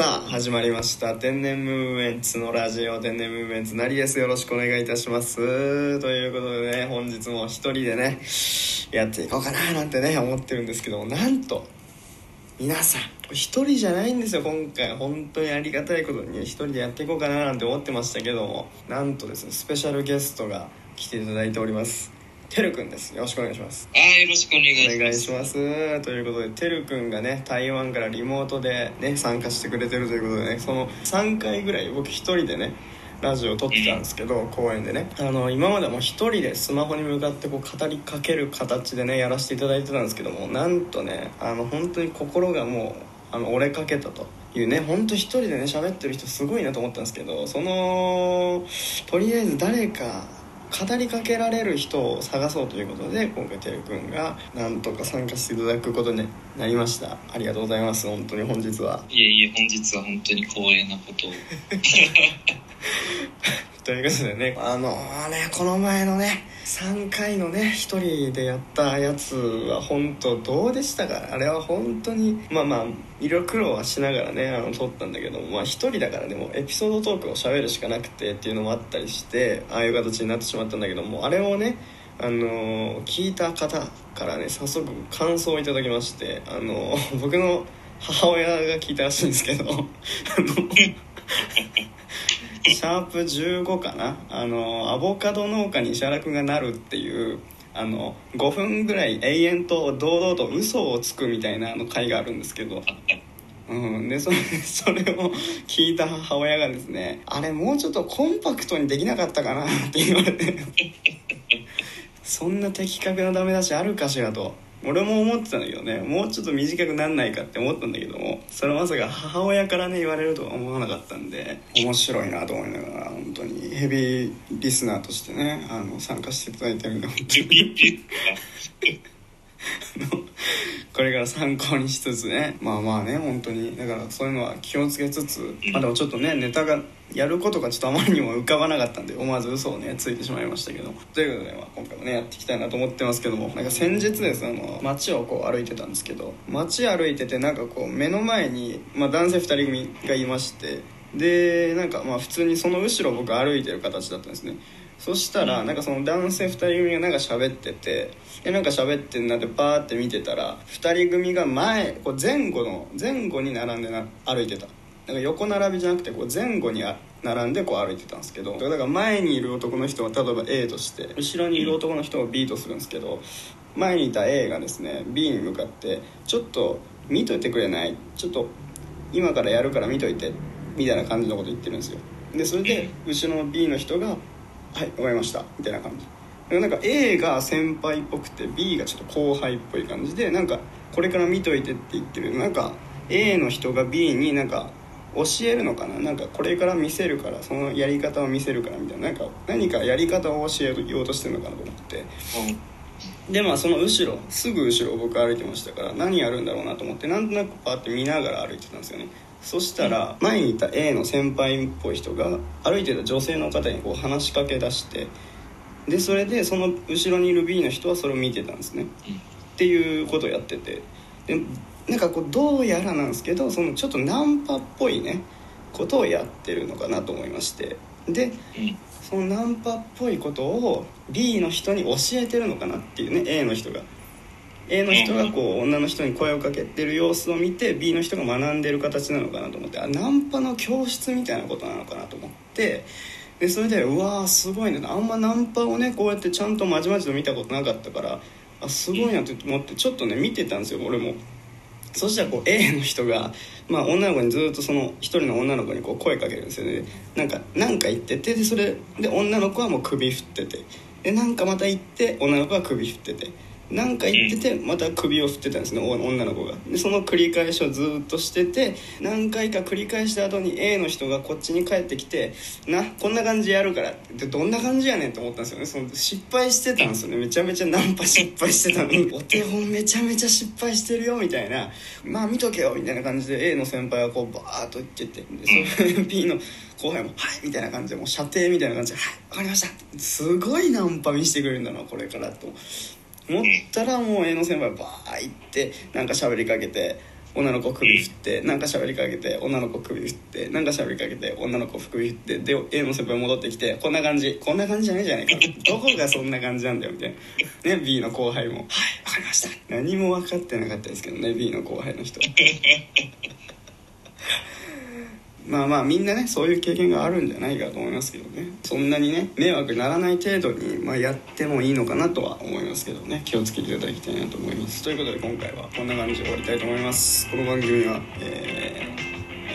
さあ始まりました。天然ムーブメンツのラジオ。天然ムーブメンツなりです。よろしくお願いいたします。ということでね本日も一人でねやっていこうかななんてね思ってるんですけどもなんと皆さん一人じゃないんですよ今回。本当にありがたいことに一人でやっていこうかななんて思ってましたけどもなんとですねスペシャルゲストが来ていただいております。てるくんです。よろしくお願いします。あーよろしくお願いします。お願いします。ということでてるくんがね台湾からリモートでね参加してくれてるということでねその3回ぐらい僕一人でねラジオを撮ってたんですけど公園でね。あの今まではもう一人でスマホに向かってこう語りかける形でねやらせていただいてたんですけどもなんとねあの本当に心がもうあの折れかけたというね本当一人でね喋ってる人すごいなと思ったんですけどそのとりあえず誰か語りかけられる人を探そうということで今回てるくんがなんとか参加していただくことになりました。ありがとうございます。本当に本日は。いえいえ、本日は本当に光栄なことを。ということでねあのねこの前のね3回のね一人でやったやつは本当どうでしたか？あれは本当にまあまあいろいろ苦労はしながらねあの撮ったんだけどまあ一人だからねもうエピソードトークを喋るしかなくてっていうのもあったりしてああいう形になってしまったんだけどもあれをねあの聞いた方からね早速感想をいただきましてあの僕の母親が聞いたらしいんですけどあの シャープ15かな。あのアボカド農家に石原君がなるっていうあの5分ぐらい永遠と堂々と嘘をつくみたいなあの回があるんですけど。うん、でそれ それを聞いた母親がですねあれもうちょっとコンパクトにできなかったかなって言われて。そんな的確なダメ出しあるかしらと。俺も思ってたんだけどねもうちょっと短くなんないかって思ったんだけどもそれまさか母親からね言われるとは思わなかったんで面白いなと思いながら本当に。ヘビーリスナーとしてねあの参加していただいてるんで本当に。これから参考にしつつねまあまあね本当に。だからそういうのは気をつけつつまあでもちょっとねネタがやることがちょっとあまりにも浮かばなかったんで思わず嘘をねついてしまいましたけど。ということで、まあ、今回もねやっていきたいなと思ってますけどもなんか先日ですあの街をこう歩いてたんですけど街歩いててなんかこう目の前に、まあ、男性2人組がいましてでなんかまあ普通にその後ろ僕歩いてる形だったんですね。そしたらなんかその男性2人組がなんか喋っててでなんか喋ってんなってバーって見てたら2人組が前こう前後の前後に並んでな歩いてたなんか横並びじゃなくてこう前後にあ並んでこう歩いてたんですけどだから前にいる男の人は例えば A として後ろにいる男の人を B とするんですけど前にいた A がですね B に向かって「ちょっと見といてくれない？ちょっと今からやるから見といて」みたいな感じのこと言ってるんですよ。でそれで後ろの B の人が「はいわかりました」みたいな感じ。なんか A が先輩っぽくて B がちょっと後輩っぽい感じでなんかこれから見といてって言ってる。なんか A の人が B になんか教えるのかな？なんかこれから見せるからそのやり方を見せるからみたいな。なんか何かやり方を教えようとしてるのかなと思って。でまあその後ろすぐ後ろを僕歩いてましたから何やるんだろうなと思ってなんとなくパーって見ながら歩いてたんですよね。そしたら前にいた A の先輩っぽい人が歩いてた女性の方にこう話しかけ出してでそれでその後ろにいる B の人はそれを見てたんですね。っていうことをやってて。でなんかこうどうやらなんですけどそのちょっとナンパっぽいねことをやってるのかなと思いまして。でそのナンパっぽいことを B の人に教えてるのかなっていうね A の人が。A の人がこう女の人に声をかけてる様子を見て B の人が学んでる形なのかなと思ってあナンパの教室みたいなことなのかなと思って。でそれでうわーすごいね。あんまナンパをねこうやってちゃんとまじまじと見たことなかったからあすごいなって思ってちょっとね見てたんですよ俺もそしたらこう A の人が、まあ、女の子にずっとその一人の女の子にこう声かけるんですよね。なんかなんか言っててでそれで女の子はもう首振ってて。でなんかまた言って女の子は首振ってて。なんか言っててまた首を振ってたんですねお女の子が。でその繰り返しをずっとしてて何回か繰り返した後に A の人がこっちに帰ってきて「なこんな感じやるから」ってどんな感じやねんって思ったんですよね。その失敗してたんですよね。めちゃめちゃナンパ失敗してたのに。お手本めちゃめちゃ失敗してるよみたいな。まあ見とけよみたいな感じで A の先輩はこうバーッと言ってて。でそれ B の後輩も「はい」みたいな感じでもう射程みたいな感じで「はいわかりました」すごいナンパ見せてくれるんだなこれからと思ったらもう A の先輩バー行ってなんか喋りかけて女の子首振ってなんか喋りかけて女の子首振ってなんか喋りかけて女の子首振ってで A の先輩戻ってきてこんな感じこんな感じじゃないじゃないか。どこがそんな感じなんだよみたいな。ね B の後輩も「はいわかりました」何も分かってなかったですけどね B の後輩の人は。まあまあみんなねそういう経験があるんじゃないかと思いますけどね。そんなにね迷惑にならない程度に、まあ、やってもいいのかなとは思いますけどね。気をつけていただきたいなと思います。ということで今回はこんな感じで終わりたいと思います。この番組はえ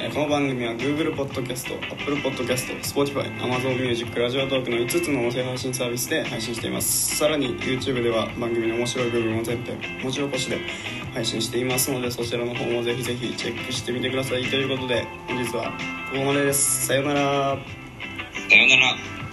えこの番組は Google Podcast、Apple Podcast、Spotify、Amazon Music、ラジオトークの5つの音声配信サービスで配信しています。さらに YouTube では番組の面白い部分を全編文字起こしで配信していますのでそちらの方もぜひぜひチェックしてみてください。ということで本日はここまでです。さようなら。さよなら。